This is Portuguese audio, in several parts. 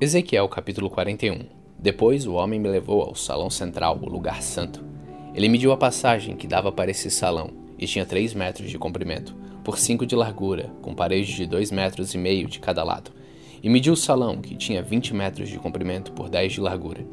Ezequiel capítulo 41 Depois o homem me levou ao salão central, o lugar santo. Ele mediu a passagem que dava para esse salão, e tinha três metros de comprimento, por cinco de largura, com paredes de dois metros e meio de cada lado. E mediu o salão, que tinha vinte metros de comprimento por dez de largura.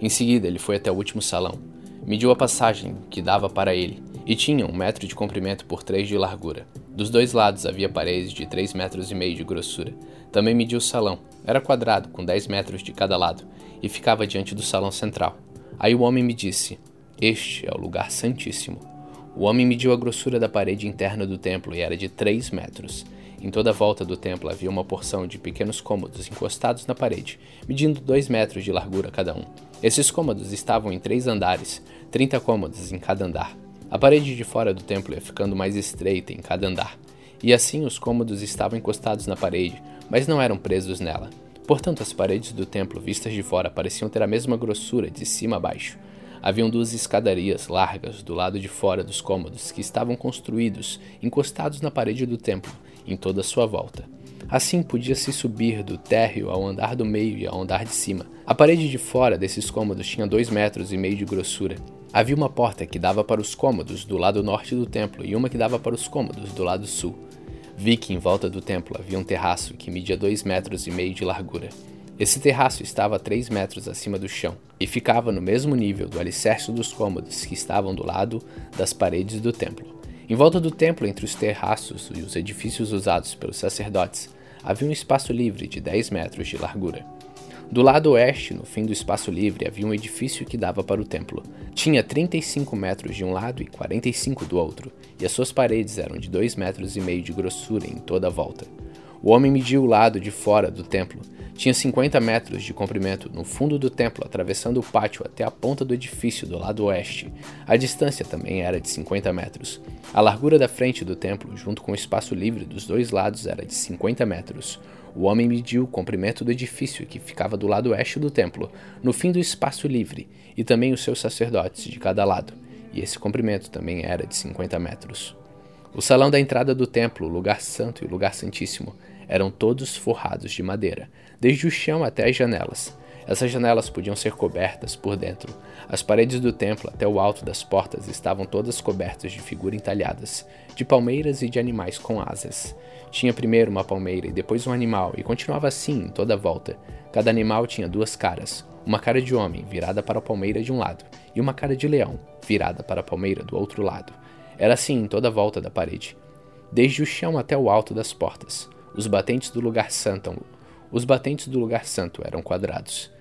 Em seguida ele foi até o último salão. Mediu a passagem que dava para ele, e tinha um metro de comprimento por três de largura. Dos dois lados havia paredes de três metros e meio de grossura. Também mediu o salão. Era quadrado, com dez metros de cada lado, e ficava diante do salão central. Aí o homem me disse: Este é o lugar santíssimo. O homem mediu a grossura da parede interna do templo e era de três metros. Em toda a volta do templo havia uma porção de pequenos cômodos encostados na parede, medindo dois metros de largura cada um. Esses cômodos estavam em três andares, trinta cômodos em cada andar. A parede de fora do templo ia ficando mais estreita em cada andar, e assim os cômodos estavam encostados na parede, mas não eram presos nela. Portanto, as paredes do templo vistas de fora pareciam ter a mesma grossura de cima a baixo. Haviam duas escadarias largas do lado de fora dos cômodos que estavam construídos, encostados na parede do templo, em toda a sua volta. Assim podia-se subir do térreo ao andar do meio e ao andar de cima. A parede de fora desses cômodos tinha dois metros e meio de grossura, Havia uma porta que dava para os cômodos do lado norte do templo e uma que dava para os cômodos do lado sul. Vi que em volta do templo havia um terraço que media dois metros e meio de largura. Esse terraço estava a três metros acima do chão e ficava no mesmo nível do alicerce dos cômodos que estavam do lado das paredes do templo. Em volta do templo, entre os terraços e os edifícios usados pelos sacerdotes, havia um espaço livre de 10 metros de largura. Do lado oeste, no fim do espaço livre, havia um edifício que dava para o templo. Tinha 35 metros de um lado e 45 do outro, e as suas paredes eram de 2 metros e meio de grossura em toda a volta. O homem mediu o lado de fora do templo. Tinha 50 metros de comprimento no fundo do templo, atravessando o pátio até a ponta do edifício do lado oeste. A distância também era de 50 metros. A largura da frente do templo, junto com o espaço livre dos dois lados, era de 50 metros. O homem mediu o comprimento do edifício que ficava do lado oeste do templo, no fim do espaço livre, e também os seus sacerdotes de cada lado, e esse comprimento também era de 50 metros. O salão da entrada do templo, o lugar santo e o lugar santíssimo, eram todos forrados de madeira, desde o chão até as janelas. Essas janelas podiam ser cobertas por dentro. As paredes do templo até o alto das portas estavam todas cobertas de figuras entalhadas, de palmeiras e de animais com asas. Tinha primeiro uma palmeira e depois um animal, e continuava assim em toda a volta. Cada animal tinha duas caras: uma cara de homem, virada para a palmeira de um lado, e uma cara de leão, virada para a palmeira do outro lado. Era assim em toda a volta da parede, desde o chão até o alto das portas. Os batentes do lugar santo, os batentes do lugar santo eram quadrados.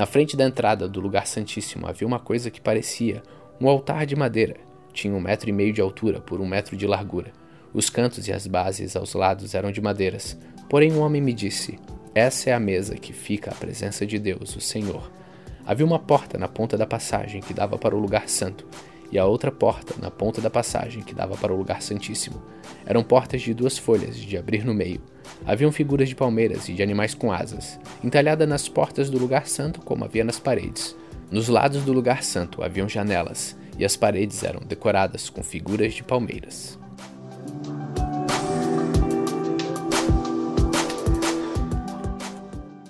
Na frente da entrada do lugar santíssimo havia uma coisa que parecia um altar de madeira. Tinha um metro e meio de altura por um metro de largura. Os cantos e as bases aos lados eram de madeiras. Porém, um homem me disse: Essa é a mesa que fica à presença de Deus, o Senhor. Havia uma porta na ponta da passagem que dava para o lugar santo, e a outra porta na ponta da passagem que dava para o lugar santíssimo. Eram portas de duas folhas, de abrir no meio. Haviam figuras de palmeiras e de animais com asas, entalhadas nas portas do lugar santo como havia nas paredes. Nos lados do lugar santo haviam janelas, e as paredes eram decoradas com figuras de palmeiras.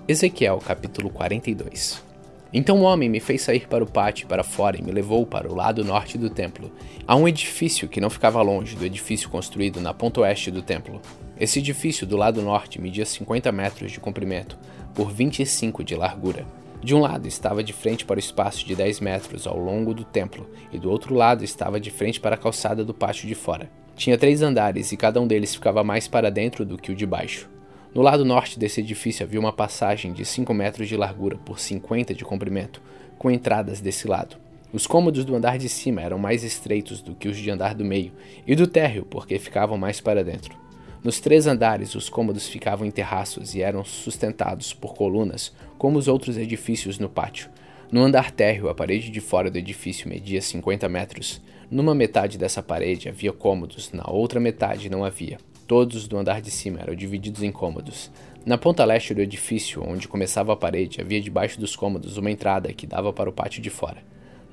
Ezequiel capítulo 42 Então o homem me fez sair para o pátio para fora e me levou para o lado norte do templo, a um edifício que não ficava longe do edifício construído na ponta oeste do templo. Esse edifício do lado norte media 50 metros de comprimento por 25 de largura. De um lado estava de frente para o espaço de 10 metros ao longo do templo, e do outro lado estava de frente para a calçada do pátio de fora. Tinha três andares e cada um deles ficava mais para dentro do que o de baixo. No lado norte desse edifício havia uma passagem de 5 metros de largura por 50 de comprimento, com entradas desse lado. Os cômodos do andar de cima eram mais estreitos do que os de andar do meio, e do térreo, porque ficavam mais para dentro. Nos três andares, os cômodos ficavam em terraços e eram sustentados por colunas, como os outros edifícios no pátio. No andar térreo, a parede de fora do edifício media 50 metros. Numa metade dessa parede havia cômodos, na outra metade não havia. Todos do andar de cima eram divididos em cômodos. Na ponta leste do edifício, onde começava a parede, havia debaixo dos cômodos uma entrada que dava para o pátio de fora.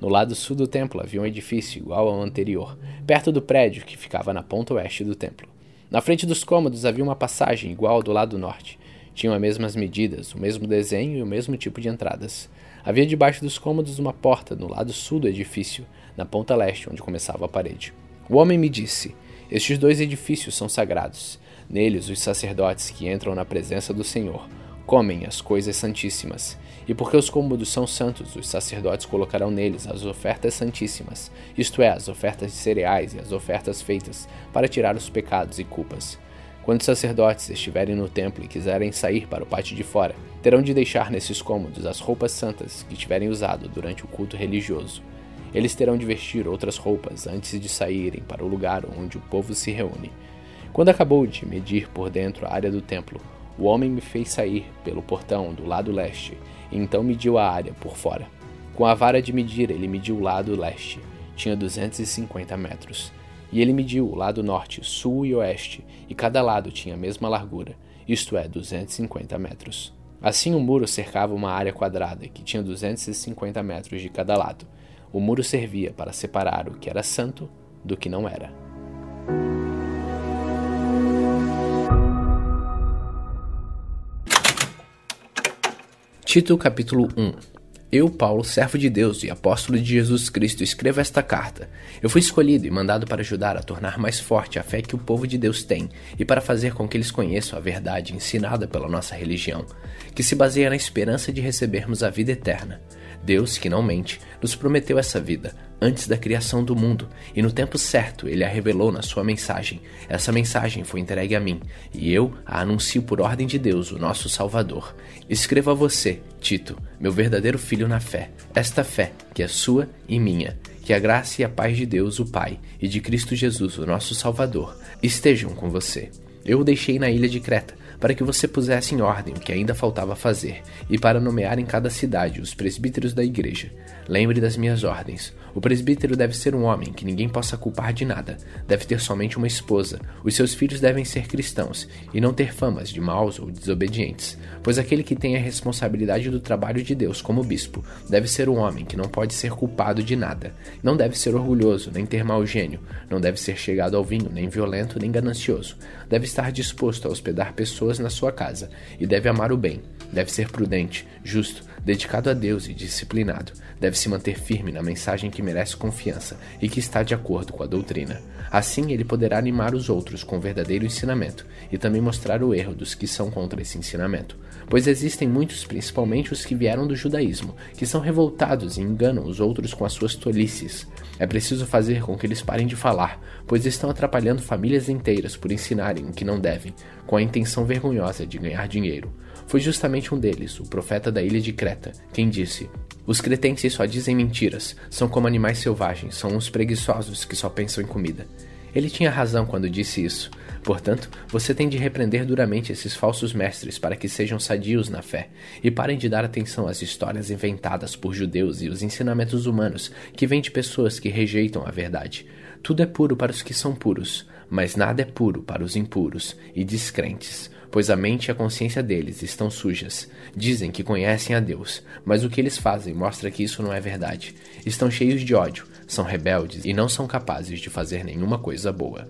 No lado sul do templo havia um edifício igual ao anterior, perto do prédio que ficava na ponta oeste do templo. Na frente dos cômodos havia uma passagem igual ao do lado norte. Tinham as mesmas medidas, o mesmo desenho e o mesmo tipo de entradas. Havia debaixo dos cômodos uma porta no lado sul do edifício, na ponta leste, onde começava a parede. O homem me disse: Estes dois edifícios são sagrados. Neles, os sacerdotes que entram na presença do Senhor comem as coisas santíssimas. E porque os cômodos são santos, os sacerdotes colocarão neles as ofertas santíssimas, isto é, as ofertas de cereais e as ofertas feitas para tirar os pecados e culpas. Quando os sacerdotes estiverem no templo e quiserem sair para o pátio de fora, terão de deixar nesses cômodos as roupas santas que tiverem usado durante o culto religioso. Eles terão de vestir outras roupas antes de saírem para o lugar onde o povo se reúne. Quando acabou de medir por dentro a área do templo, o homem me fez sair pelo portão do lado leste, e então mediu a área por fora. Com a vara de medir, ele mediu o lado leste, tinha 250 metros. E ele mediu o lado norte, sul e oeste, e cada lado tinha a mesma largura, isto é, 250 metros. Assim, o muro cercava uma área quadrada que tinha 250 metros de cada lado. O muro servia para separar o que era santo do que não era. Tito capítulo 1 Eu, Paulo, servo de Deus e apóstolo de Jesus Cristo, escrevo esta carta. Eu fui escolhido e mandado para ajudar a tornar mais forte a fé que o povo de Deus tem e para fazer com que eles conheçam a verdade ensinada pela nossa religião, que se baseia na esperança de recebermos a vida eterna. Deus, que não mente, nos prometeu essa vida antes da criação do mundo, e no tempo certo ele a revelou na sua mensagem. Essa mensagem foi entregue a mim, e eu a anuncio por ordem de Deus, o nosso Salvador. Escrevo a você, Tito, meu verdadeiro filho na fé, esta fé que é sua e minha. Que a graça e a paz de Deus, o Pai, e de Cristo Jesus, o nosso Salvador, estejam com você. Eu o deixei na ilha de Creta para que você pusesse em ordem o que ainda faltava fazer, e para nomear em cada cidade os presbíteros da igreja. Lembre das minhas ordens. O presbítero deve ser um homem que ninguém possa culpar de nada, deve ter somente uma esposa, os seus filhos devem ser cristãos, e não ter famas de maus ou desobedientes, pois aquele que tem a responsabilidade do trabalho de Deus como bispo deve ser um homem que não pode ser culpado de nada, não deve ser orgulhoso, nem ter mau gênio, não deve ser chegado ao vinho, nem violento, nem ganancioso, deve estar disposto a hospedar pessoas na sua casa e deve amar o bem, deve ser prudente, justo, dedicado a Deus e disciplinado, deve se manter firme na mensagem que merece confiança e que está de acordo com a doutrina. Assim, ele poderá animar os outros com o verdadeiro ensinamento e também mostrar o erro dos que são contra esse ensinamento. Pois existem muitos, principalmente os que vieram do judaísmo, que são revoltados e enganam os outros com as suas tolices. É preciso fazer com que eles parem de falar, pois estão atrapalhando famílias inteiras por ensinarem o que não devem, com a intenção vergonhosa de ganhar dinheiro. Foi justamente um deles, o profeta da ilha de Creta, quem disse: Os cretenses só dizem mentiras, são como animais selvagens, são uns preguiçosos que só pensam em comida. Ele tinha razão quando disse isso. Portanto, você tem de repreender duramente esses falsos mestres para que sejam sadios na fé e parem de dar atenção às histórias inventadas por judeus e os ensinamentos humanos que vêm de pessoas que rejeitam a verdade. Tudo é puro para os que são puros, mas nada é puro para os impuros e descrentes, pois a mente e a consciência deles estão sujas. Dizem que conhecem a Deus, mas o que eles fazem mostra que isso não é verdade. Estão cheios de ódio, são rebeldes e não são capazes de fazer nenhuma coisa boa.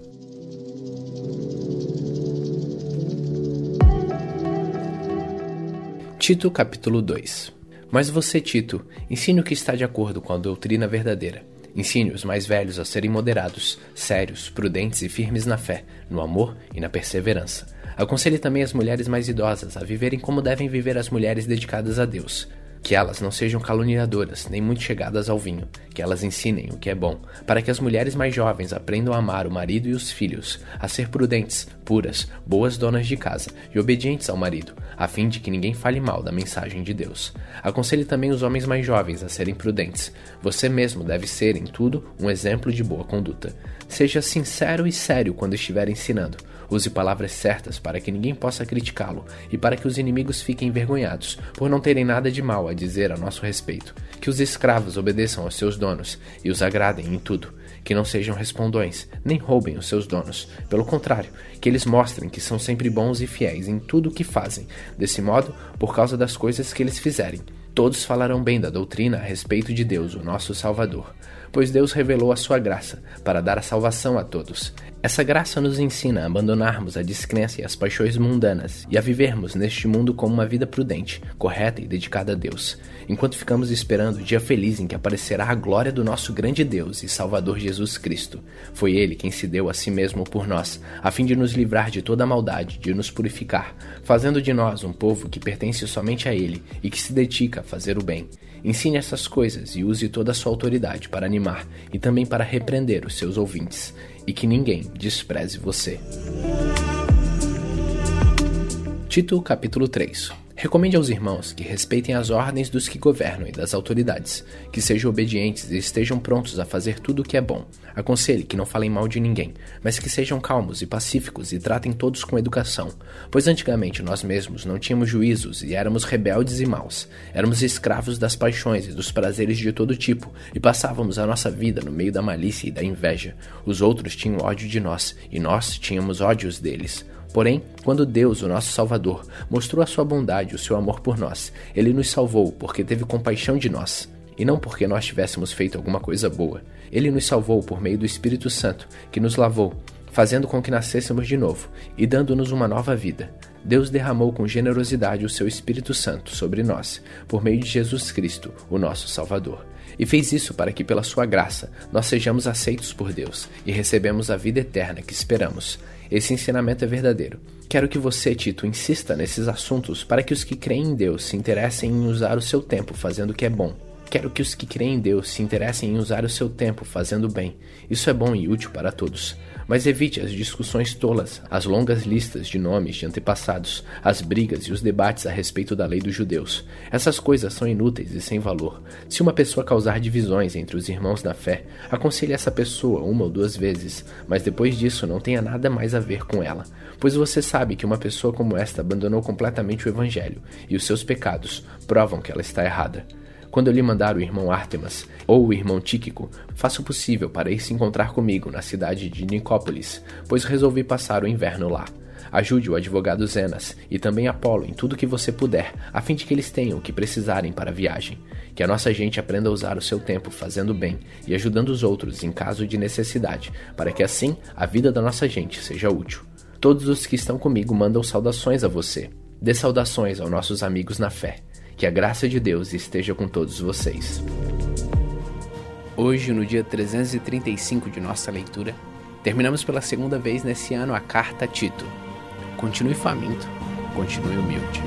Tito capítulo 2 Mas você, Tito, ensine o que está de acordo com a doutrina verdadeira Ensine os mais velhos a serem moderados, sérios, prudentes e firmes na fé, no amor e na perseverança. Aconselhe também as mulheres mais idosas a viverem como devem viver as mulheres dedicadas a Deus, que elas não sejam caluniadoras, nem muito chegadas ao vinho, que elas ensinem o que é bom, para que as mulheres mais jovens aprendam a amar o marido e os filhos, a ser prudentes, puras, boas donas de casa e obedientes ao marido, a fim de que ninguém fale mal da mensagem de Deus. Aconselhe também os homens mais jovens a serem prudentes. Você mesmo deve ser, em tudo, um exemplo de boa conduta. Seja sincero e sério quando estiver ensinando. Use palavras certas para que ninguém possa criticá-lo e para que os inimigos fiquem envergonhados por não terem nada de mal a dizer a nosso respeito. Que os escravos obedeçam aos seus donos e os agradem em tudo. Que não sejam respondões, nem roubem os seus donos. Pelo contrário, que eles mostrem que são sempre bons e fiéis em tudo o que fazem. Desse modo, por causa das coisas que eles fizerem, todos falarão bem da doutrina a respeito de Deus, o nosso Salvador pois Deus revelou a sua graça para dar a salvação a todos. Essa graça nos ensina a abandonarmos a descrença e as paixões mundanas e a vivermos neste mundo como uma vida prudente, correta e dedicada a Deus, enquanto ficamos esperando o dia feliz em que aparecerá a glória do nosso grande Deus e Salvador Jesus Cristo. Foi Ele quem se deu a si mesmo por nós, a fim de nos livrar de toda a maldade, de nos purificar, fazendo de nós um povo que pertence somente a Ele e que se dedica a fazer o bem. Ensine essas coisas e use toda a sua autoridade para animar e também para repreender os seus ouvintes, e que ninguém despreze você. Tito capítulo 3 Recomende aos irmãos que respeitem as ordens dos que governam e das autoridades, que sejam obedientes e estejam prontos a fazer tudo o que é bom. Aconselhe que não falem mal de ninguém, mas que sejam calmos e pacíficos e tratem todos com educação, pois antigamente nós mesmos não tínhamos juízos e éramos rebeldes e maus. Éramos escravos das paixões e dos prazeres de todo tipo e passávamos a nossa vida no meio da malícia e da inveja. Os outros tinham ódio de nós e nós tínhamos ódios deles. Porém, quando Deus, o nosso Salvador, mostrou a sua bondade e o seu amor por nós, ele nos salvou porque teve compaixão de nós, e não porque nós tivéssemos feito alguma coisa boa. Ele nos salvou por meio do Espírito Santo, que nos lavou, fazendo com que nascêssemos de novo e dando-nos uma nova vida. Deus derramou com generosidade o seu Espírito Santo sobre nós, por meio de Jesus Cristo, o nosso Salvador. E fez isso para que, pela sua graça, nós sejamos aceitos por Deus e recebemos a vida eterna que esperamos. Esse ensinamento é verdadeiro. Quero que você, Tito, insista nesses assuntos para que os que creem em Deus se interessem em usar o seu tempo fazendo o que é bom. Quero que os que creem em Deus se interessem em usar o seu tempo fazendo bem. Isso é bom e útil para todos. Mas evite as discussões tolas, as longas listas de nomes de antepassados, as brigas e os debates a respeito da lei dos judeus. Essas coisas são inúteis e sem valor. Se uma pessoa causar divisões entre os irmãos na fé, aconselhe essa pessoa uma ou duas vezes, mas depois disso não tenha nada mais a ver com ela, pois você sabe que uma pessoa como esta abandonou completamente o evangelho, e os seus pecados provam que ela está errada. Quando eu lhe mandar o irmão Artemas ou o irmão Tíquico, faça o possível para ir se encontrar comigo na cidade de Nicópolis, pois resolvi passar o inverno lá. Ajude o advogado Zenas e também Apolo em tudo que você puder, a fim de que eles tenham o que precisarem para a viagem. Que a nossa gente aprenda a usar o seu tempo fazendo bem e ajudando os outros em caso de necessidade, para que assim a vida da nossa gente seja útil. Todos os que estão comigo mandam saudações a você. Dê saudações aos nossos amigos na fé. Que a graça de Deus esteja com todos vocês. Hoje, no dia 335 de nossa leitura, terminamos pela segunda vez nesse ano a carta a Tito. Continue faminto, continue humilde.